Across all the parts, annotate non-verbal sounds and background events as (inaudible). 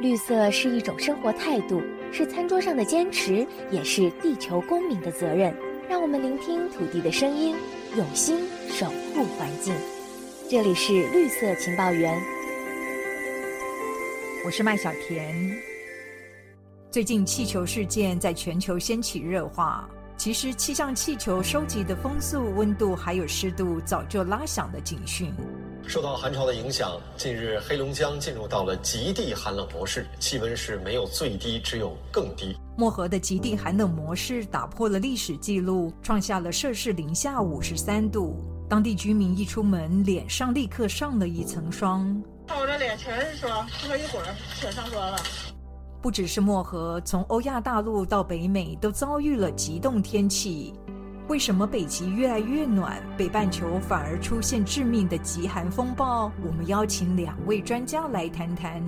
绿色是一种生活态度，是餐桌上的坚持，也是地球公民的责任。让我们聆听土地的声音，用心守护环境。这里是绿色情报员，我是麦小甜。最近气球事件在全球掀起热化。其实，气象气球收集的风速、温度还有湿度，早就拉响了警讯。受到寒潮的影响，近日黑龙江进入到了极地寒冷模式，气温是没有最低，只有更低。漠河的极地寒冷模式打破了历史记录，创下了摄氏零下五十三度。当地居民一出门，脸上立刻上了一层霜。看我这脸全是霜，过一会儿全上霜了。不只是漠河，从欧亚大陆到北美都遭遇了极冻天气。为什么北极越来越暖，北半球反而出现致命的极寒风暴？我们邀请两位专家来谈谈。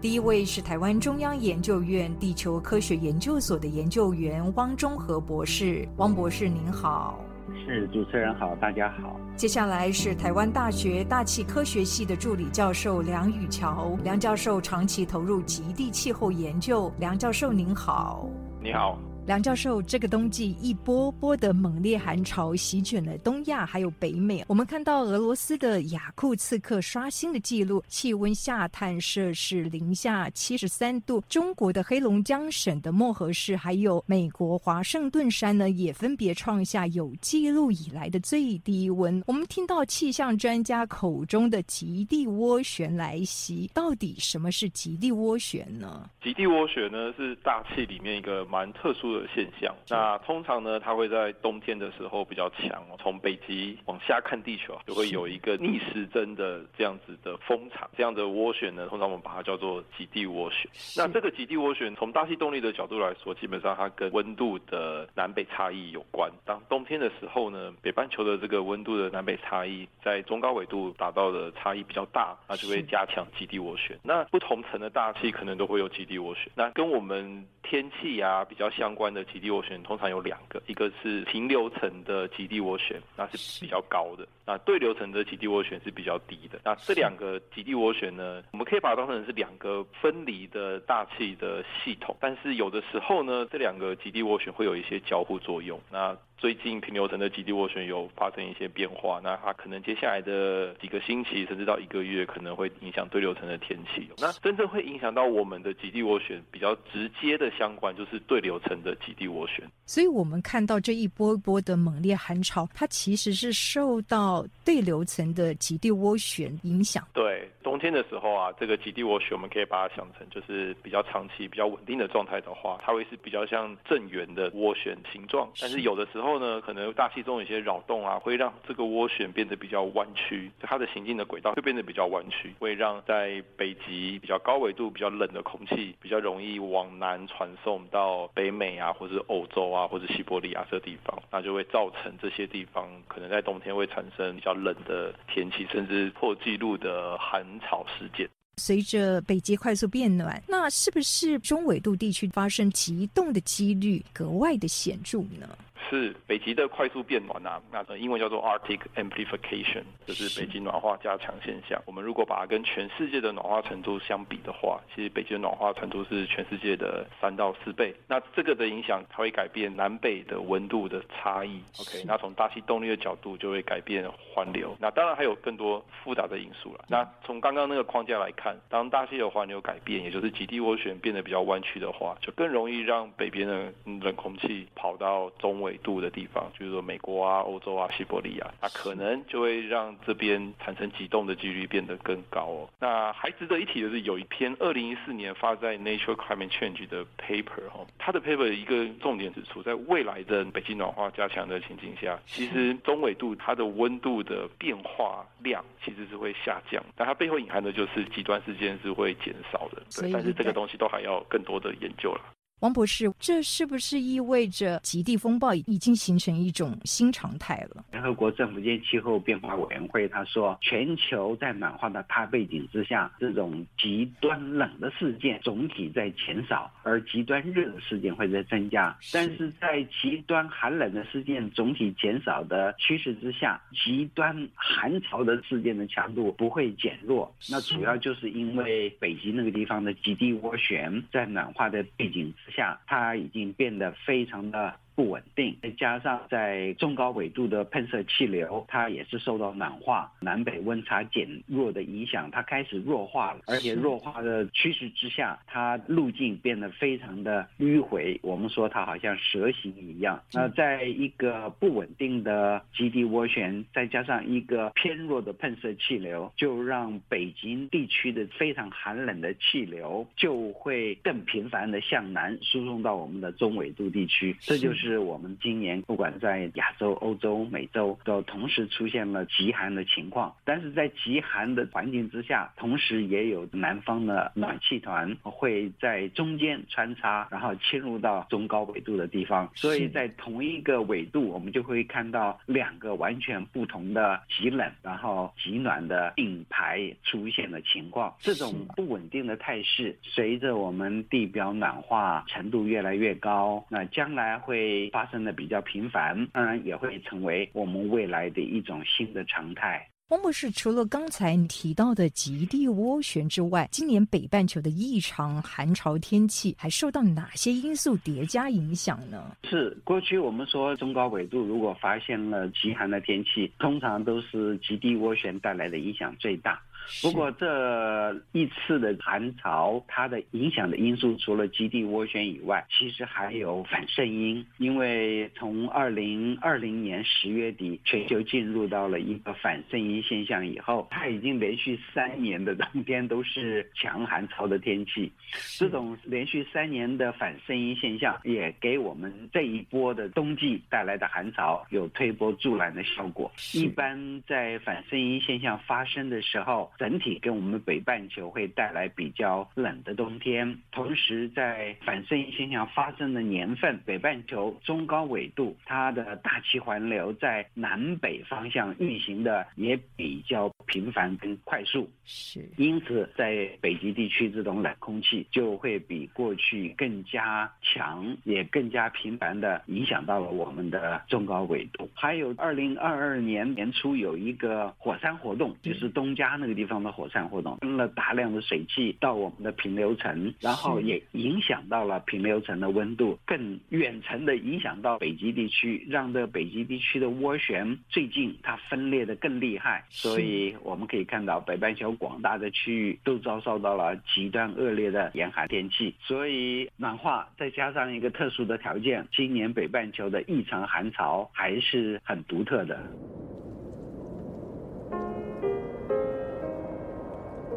第一位是台湾中央研究院地球科学研究所的研究员汪中和博士，汪博士您好。是主持人好，大家好。接下来是台湾大学大气科学系的助理教授梁宇桥，梁教授长期投入极地气候研究，梁教授您好。你好。梁教授，这个冬季一波波的猛烈寒潮席卷了东亚，还有北美。我们看到俄罗斯的雅库茨克刷新的记录，气温下探摄氏零下七十三度。中国的黑龙江省的漠河市，还有美国华盛顿山呢，也分别创下有记录以来的最低温。我们听到气象专家口中的极地涡旋来袭，到底什么是极地涡旋呢？极地涡旋呢，是大气里面一个蛮特殊的。现象，那通常呢，它会在冬天的时候比较强哦。从北极往下看地球，就会有一个逆时针的这样子的风场，这样的涡旋呢，通常我们把它叫做极地涡旋。那这个极地涡旋，从大气动力的角度来说，基本上它跟温度的南北差异有关。当冬天的时候呢，北半球的这个温度的南北差异，在中高纬度达到的差异比较大，那就会加强极地涡旋。那不同层的大气可能都会有极地涡旋。那跟我们天气啊比较相关。的极地涡旋通常有两个，一个是平流层的极地涡旋，那是比较高的；那对流层的极地涡旋是比较低的。那这两个极地涡旋呢，我们可以把它当成是两个分离的大气的系统，但是有的时候呢，这两个极地涡旋会有一些交互作用。那最近平流层的极地涡旋有发生一些变化，那它可能接下来的几个星期甚至到一个月可能会影响对流层的天气。那真正会影响到我们的极地涡旋比较直接的相关就是对流层的极地涡旋。所以我们看到这一波一波的猛烈寒潮，它其实是受到对流层的极地涡旋影响。对，冬天的时候啊，这个极地涡旋我们可以把它想成就是比较长期、比较稳定的状态的话，它会是比较像正圆的涡旋形状。但是有的时候。呢，可能大气中有些扰动啊，会让这个涡旋变得比较弯曲，它的行进的轨道会变得比较弯曲，会让在北极比较高纬度、比较冷的空气比较容易往南传送到北美啊，或者欧洲啊，或者西伯利亚这地方，那就会造成这些地方可能在冬天会产生比较冷的天气，甚至破纪录的寒 (laughs) 潮事件。随着北极快速变暖，那是不是中纬度地区发生极冻的几率格外的显著呢？是北极的快速变暖啊，那英文叫做 Arctic amplification，就是北极暖化加强现象。我们如果把它跟全世界的暖化程度相比的话，其实北极的暖化程度是全世界的三到四倍。那这个的影响，它会改变南北的温度的差异。OK，那从大气动力的角度，就会改变环流。那当然还有更多复杂的因素了。那从刚刚那个框架来看，当大气的环流改变，也就是极地涡旋变得比较弯曲的话，就更容易让北边的冷空气跑到中纬。度的地方，就是说美国啊、欧洲啊、西伯利亚，它可能就会让这边产生极冻的几率变得更高哦。那还值得一提的是，有一篇二零一四年发在 Nature Climate Change 的 paper 哈，它的 paper 一个重点指出，在未来的北极暖化加强的情景下，其实中纬度它的温度的变化量其实是会下降，但它背后隐含的就是极端事件是会减少的。对，但是这个东西都还要更多的研究了。王博士，这是不是意味着极地风暴已经形成一种新常态了？联合国政府间气候变化委员会他说，全球在暖化的大背景之下，这种极端冷的事件总体在减少，而极端热的事件会在增加。但是在极端寒冷的事件总体减少的趋势之下，极端寒潮的事件的强度不会减弱。那主要就是因为北极那个地方的极地涡旋在暖化的背景之下，它已经变得非常的。不稳定，再加上在中高纬度的喷射气流，它也是受到暖化、南北温差减弱的影响，它开始弱化了。而且弱化的趋势之下，它路径变得非常的迂回。我们说它好像蛇形一样。那在一个不稳定的极地涡旋，再加上一个偏弱的喷射气流，就让北极地区的非常寒冷的气流就会更频繁的向南输送到我们的中纬度地区。这就是。是我们今年不管在亚洲、欧洲、美洲都同时出现了极寒的情况，但是在极寒的环境之下，同时也有南方的暖气团会在中间穿插，然后侵入到中高纬度的地方，所以在同一个纬度，我们就会看到两个完全不同的极冷然后极暖的并排出现的情况。这种不稳定的态势，随着我们地表暖化程度越来越高，那将来会。发生的比较频繁，当然也会成为我们未来的一种新的常态。汪博士，除了刚才你提到的极地涡旋之外，今年北半球的异常寒潮天气还受到哪些因素叠加影响呢？是过去我们说中高纬度如果发现了极寒的天气，通常都是极地涡旋带来的影响最大。不过这一次的寒潮，它的影响的因素除了极地涡旋以外，其实还有反圣音。因为从二零二零年十月底，全球进入到了一个反圣音现象以后，它已经连续三年的冬天都是强寒潮的天气。这种连续三年的反圣音现象，也给我们这一波的冬季带来的寒潮有推波助澜的效果。一般在反圣音现象发生的时候，整体给我们北半球会带来比较冷的冬天，同时在反圣音现象发生的年份，北半球中高纬度它的大气环流在南北方向运行的也比较频繁跟快速，是，因此在北极地区这种冷空气就会比过去更加强，也更加频繁的影响到了我们的中高纬度。还有二零二二年年初有一个火山活动，就是东加那个。地方的火山活动，喷了大量的水汽到我们的平流层，然后也影响到了平流层的温度，更远程的影响到北极地区，让这北极地区的涡旋最近它分裂的更厉害，所以我们可以看到北半球广大的区域都遭受到了极端恶劣的严寒天气，所以暖化再加上一个特殊的条件，今年北半球的异常寒潮还是很独特的。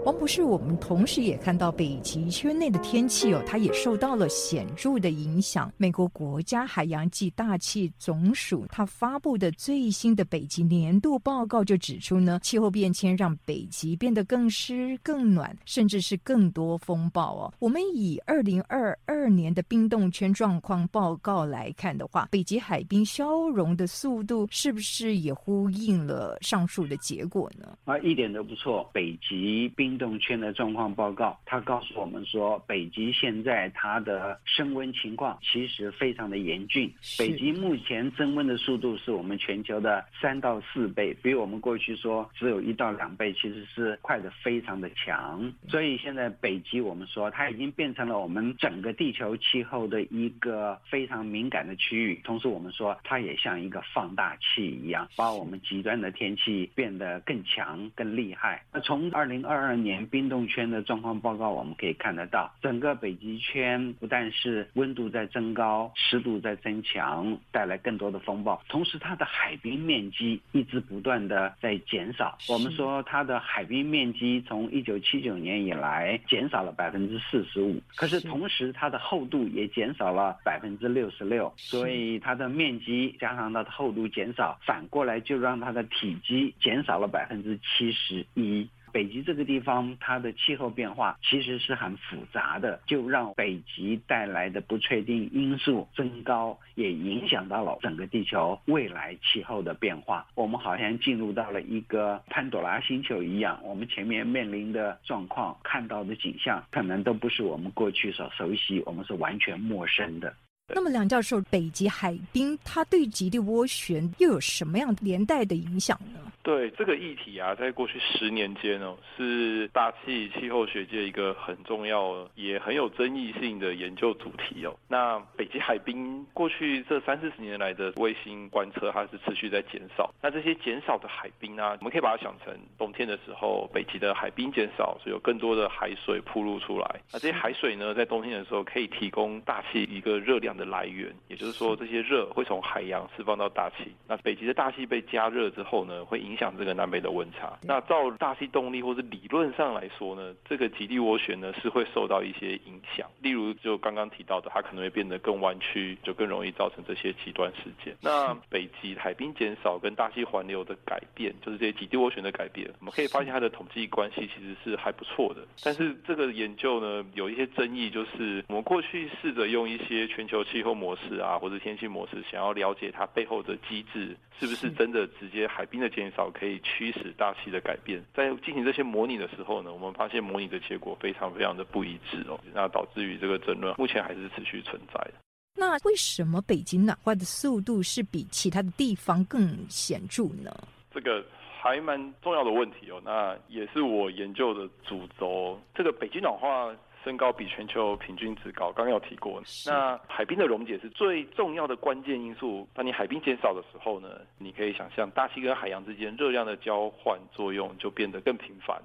王博士，我们同时也看到北极圈内的天气哦，它也受到了显著的影响。美国国家海洋暨大气总署它发布的最新的北极年度报告就指出呢，气候变迁让北极变得更湿、更暖，甚至是更多风暴哦。我们以二零二二年的冰冻圈状况报告来看的话，北极海冰消融的速度是不是也呼应了上述的结果呢？啊，一点都不错，北极冰。冰冻圈的状况报告，它告诉我们说，北极现在它的升温情况其实非常的严峻。北极目前增温的速度是我们全球的三到四倍，比我们过去说只有一到两倍，其实是快的非常的强。所以现在北极我们说它已经变成了我们整个地球气候的一个非常敏感的区域。同时我们说它也像一个放大器一样，把我们极端的天气变得更强、更厉害。那从二零二二。年冰冻圈的状况报告，我们可以看得到，整个北极圈不但是温度在增高，湿度在增强，带来更多的风暴，同时它的海冰面积一直不断的在减少。我们说它的海冰面积从一九七九年以来减少了百分之四十五，可是同时它的厚度也减少了百分之六十六，所以它的面积加上它的厚度减少，反过来就让它的体积减少了百分之七十一。北极这个地方它的气候变化其实是很复杂的，就让北极带来的不确定因素增高，也影响到了整个地球未来气候的变化。我们好像进入到了一个潘多拉星球一样，我们前面面临的状况、看到的景象，可能都不是我们过去所熟悉，我们是完全陌生的。那么，梁教授，北极海冰它对极地涡旋又有什么样连带的影响呢？对这个议题啊，在过去十年间哦，是大气气候学界一个很重要也很有争议性的研究主题哦。那北极海冰过去这三四十年来的卫星观测，它是持续在减少。那这些减少的海冰啊，我们可以把它想成冬天的时候，北极的海冰减少，所以有更多的海水铺露出来。那这些海水呢，在冬天的时候可以提供大气一个热量的来源，也就是说，这些热会从海洋释放到大气。那北极的大气被加热之后呢，会影响这个南北的温差。那照大气动力或者理论上来说呢，这个极地涡旋呢是会受到一些影响。例如，就刚刚提到的，它可能会变得更弯曲，就更容易造成这些极端事件。那北极海冰减少跟大气环流的改变，就是这些极地涡旋的改变，我们可以发现它的统计关系其实是还不错的。但是这个研究呢，有一些争议，就是我们过去试着用一些全球气候模式啊，或者天气模式，想要了解它背后的机制，是不是真的直接海冰的减少可以驱使大气的改变？在进行这些模拟的时候呢，我们发现模拟的结果非常非常的不一致哦，那导致于这个争论目前还是持续存在的。那为什么北京暖化的速度是比其他的地方更显著呢？这个还蛮重要的问题哦，那也是我研究的主轴。这个北极暖化。升高比全球平均值高，刚刚有提过。那海冰的溶解是最重要的关键因素。当你海冰减少的时候呢，你可以想象大气跟海洋之间热量的交换作用就变得更频繁。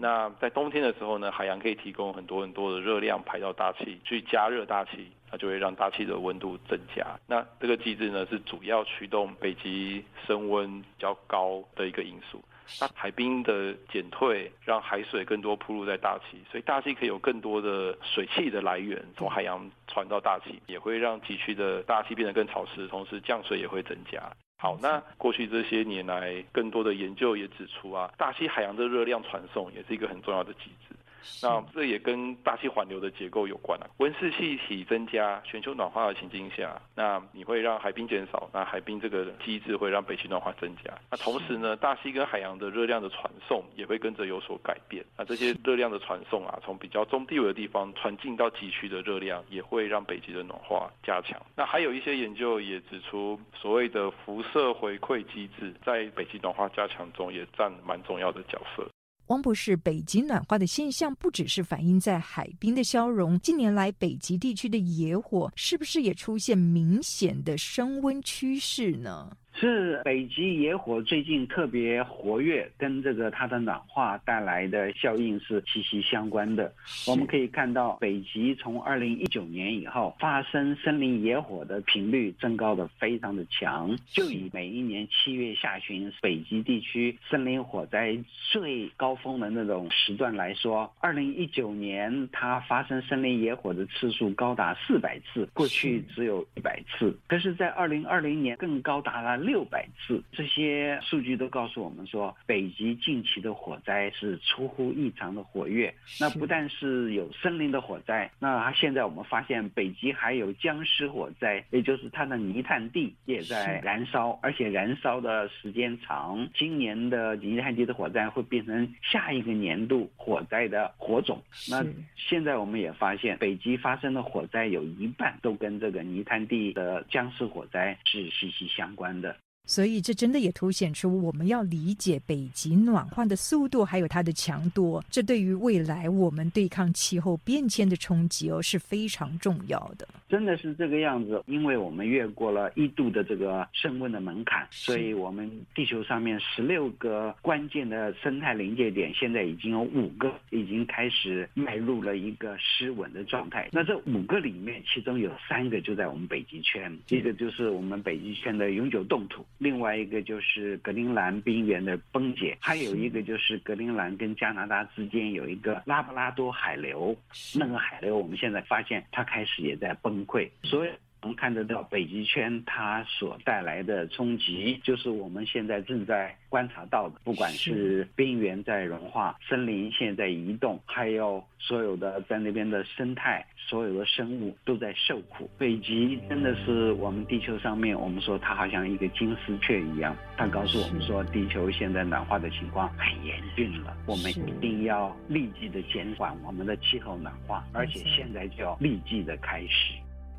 那在冬天的时候呢，海洋可以提供很多很多的热量排到大气去加热大气，那就会让大气的温度增加。那这个机制呢是主要驱动北极升温比较高的一个因素。那海冰的减退，让海水更多铺露在大气，所以大气可以有更多的水汽的来源从海洋传到大气，也会让极区的大气变得更潮湿，同时降水也会增加。好，那过去这些年来，更多的研究也指出啊，大气海洋的热量传送也是一个很重要的机制。那这也跟大气环流的结构有关啊。温室气体增加，全球暖化的情境下，那你会让海冰减少，那海冰这个机制会让北极暖化增加。那同时呢，大气跟海洋的热量的传送也会跟着有所改变。那这些热量的传送啊，从比较中低纬的地方传进到极区的热量，也会让北极的暖化加强。那还有一些研究也指出，所谓的辐射回馈机制在北极暖化加强中也占蛮重要的角色。汪博士，北极暖化的现象不只是反映在海冰的消融，近年来北极地区的野火是不是也出现明显的升温趋势呢？是北极野火最近特别活跃，跟这个它的暖化带来的效应是息息相关的。我们可以看到，北极从二零一九年以后发生森林野火的频率增高的非常的强。就以每一年七月下旬北极地区森林火灾最高峰的那种时段来说，二零一九年它发生森林野火的次数高达四百次，过去只有一百次。可是，在二零二零年更高达了。六百次，这些数据都告诉我们说，北极近期的火灾是出乎异常的活跃。那不但是有森林的火灾，那现在我们发现北极还有僵尸火灾，也就是它的泥炭地也在燃烧，而且燃烧的时间长。今年的泥炭地的火灾会变成下一个年度火灾的火种。那现在我们也发现，北极发生的火灾有一半都跟这个泥炭地的僵尸火灾是息息相关的。所以，这真的也凸显出我们要理解北极暖化的速度，还有它的强度。这对于未来我们对抗气候变迁的冲击哦是非常重要的。真的是这个样子，因为我们越过了一度的这个升温的门槛，所以我们地球上面十六个关键的生态临界点，现在已经有五个已经开始迈入了一个失稳的状态。那这五个里面，其中有三个就在我们北极圈，一个就是我们北极圈的永久冻土。另外一个就是格陵兰冰原的崩解，还有一个就是格陵兰跟加拿大之间有一个拉布拉多海流，那个海流我们现在发现它开始也在崩溃，所以我们看得到北极圈它所带来的冲击，就是我们现在正在观察到的，不管是冰原在融化，森林现在移动，还有所有的在那边的生态，所有的生物都在受苦。北极真的是我们地球上面，我们说它好像一个金丝雀一样，它告诉我们说，地球现在暖化的情况很严峻了，我们一定要立即的减缓我们的气候暖化，而且现在就要立即的开始。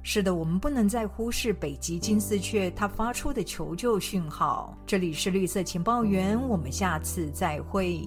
是的，我们不能再忽视北极金丝雀它发出的求救讯号。这里是绿色情报员，我们下次再会。